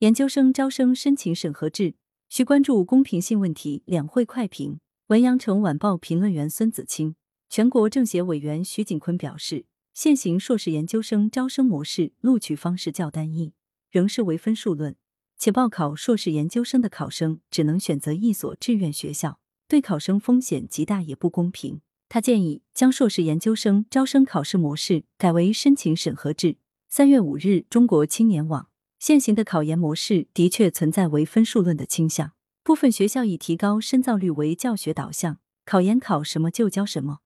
研究生招生申请审核制需关注公平性问题。两会快评：文阳城晚报评论员孙子清。全国政协委员徐锦坤表示，现行硕士研究生招生模式录取方式较单一，仍是唯分数论，且报考硕士研究生的考生只能选择一所志愿学校，对考生风险极大，也不公平。他建议将硕士研究生招生考试模式改为申请审核制。三月五日，中国青年网现行的考研模式的确存在为分数论的倾向，部分学校以提高深造率为教学导向，考研考什么就教什么，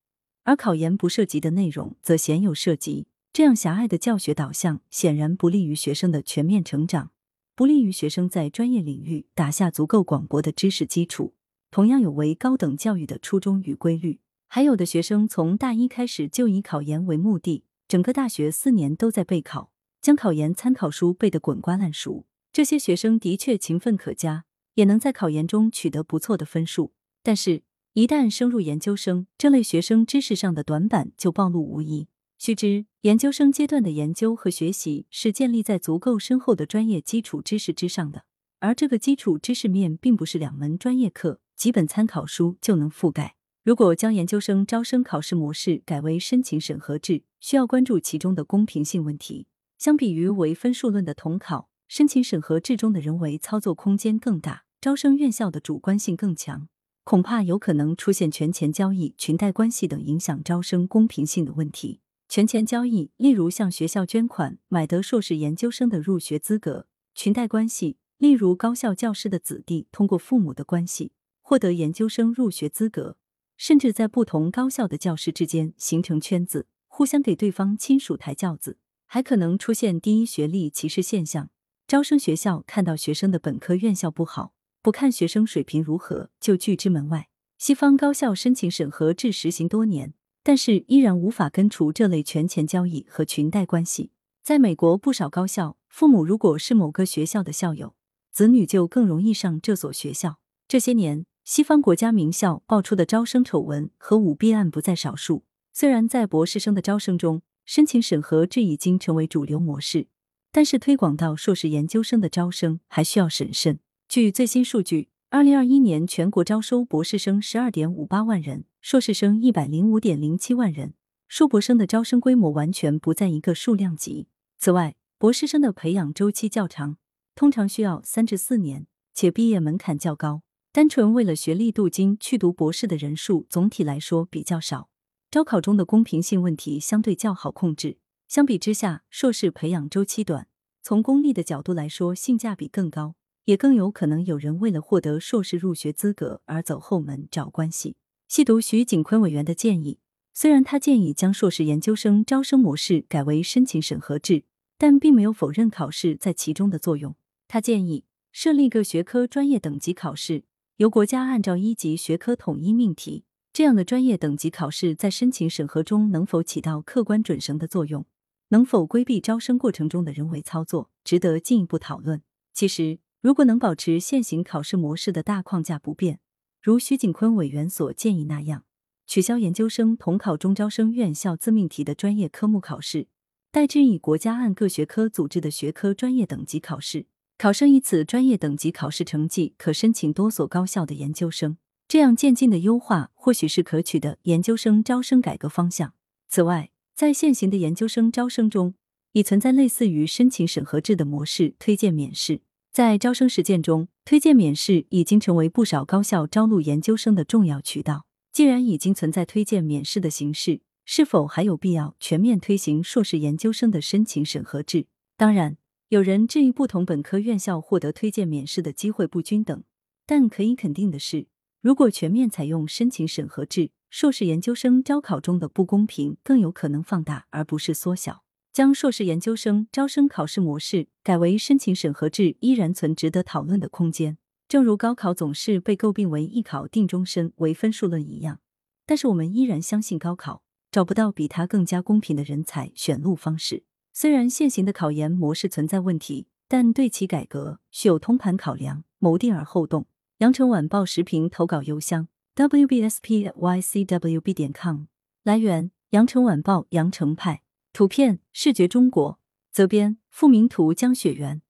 而考研不涉及的内容则鲜有涉及。这样狭隘的教学导向显然不利于学生的全面成长，不利于学生在专业领域打下足够广博的知识基础，同样有违高等教育的初衷与规律。还有的学生从大一开始就以考研为目的，整个大学四年都在备考，将考研参考书背得滚瓜烂熟。这些学生的确勤奋可嘉，也能在考研中取得不错的分数。但是，一旦升入研究生，这类学生知识上的短板就暴露无遗。须知，研究生阶段的研究和学习是建立在足够深厚的专业基础知识之上的，而这个基础知识面并不是两门专业课、几本参考书就能覆盖。如果将研究生招生考试模式改为申请审核制，需要关注其中的公平性问题。相比于唯分数论的统考，申请审核制中的人为操作空间更大，招生院校的主观性更强，恐怕有可能出现权钱交易、裙带关系等影响招生公平性的问题。权钱交易，例如向学校捐款买得硕士研究生的入学资格；裙带关系，例如高校教师的子弟通过父母的关系获得研究生入学资格。甚至在不同高校的教师之间形成圈子，互相给对方亲属抬轿子，还可能出现第一学历歧视现象。招生学校看到学生的本科院校不好，不看学生水平如何就拒之门外。西方高校申请审核制实行多年，但是依然无法根除这类权钱交易和裙带关系。在美国不少高校，父母如果是某个学校的校友，子女就更容易上这所学校。这些年。西方国家名校爆出的招生丑闻和舞弊案不在少数。虽然在博士生的招生中，申请审核这已经成为主流模式，但是推广到硕士研究生的招生还需要审慎。据最新数据，二零二一年全国招收博士生十二点五八万人，硕士生一百零五点零七万人，硕博生的招生规模完全不在一个数量级。此外，博士生的培养周期较长，通常需要三至四年，且毕业门槛较高。单纯为了学历镀金去读博士的人数总体来说比较少，招考中的公平性问题相对较好控制。相比之下，硕士培养周期短，从功利的角度来说性价比更高，也更有可能有人为了获得硕士入学资格而走后门找关系。细读徐景坤委员的建议，虽然他建议将硕士研究生招生模式改为申请审核制，但并没有否认考试在其中的作用。他建议设立各学科专业等级考试。由国家按照一级学科统一命题，这样的专业等级考试在申请审核中能否起到客观准绳的作用，能否规避招生过程中的人为操作，值得进一步讨论。其实，如果能保持现行考试模式的大框架不变，如徐景坤委员所建议那样，取消研究生统考中招生院校自命题的专业科目考试，代之以国家按各学科组织的学科专业等级考试。考生以此专业等级考试成绩可申请多所高校的研究生，这样渐进的优化或许是可取的研究生招生改革方向。此外，在现行的研究生招生中，已存在类似于申请审核制的模式——推荐免试。在招生实践中，推荐免试已经成为不少高校招录研究生的重要渠道。既然已经存在推荐免试的形式，是否还有必要全面推行硕士研究生的申请审核制？当然。有人质疑不同本科院校获得推荐免试的机会不均等，但可以肯定的是，如果全面采用申请审核制，硕士研究生招考中的不公平更有可能放大，而不是缩小。将硕士研究生招生考试模式改为申请审核制，依然存值得讨论的空间。正如高考总是被诟病为一考定终身、为分数论一样，但是我们依然相信高考找不到比它更加公平的人才选录方式。虽然现行的考研模式存在问题，但对其改革需有通盘考量，谋定而后动。羊城晚报时评投稿邮箱：wbspycwb 点 com。来源：羊城晚报羊城派。图片：视觉中国。责编：付明图，江雪源。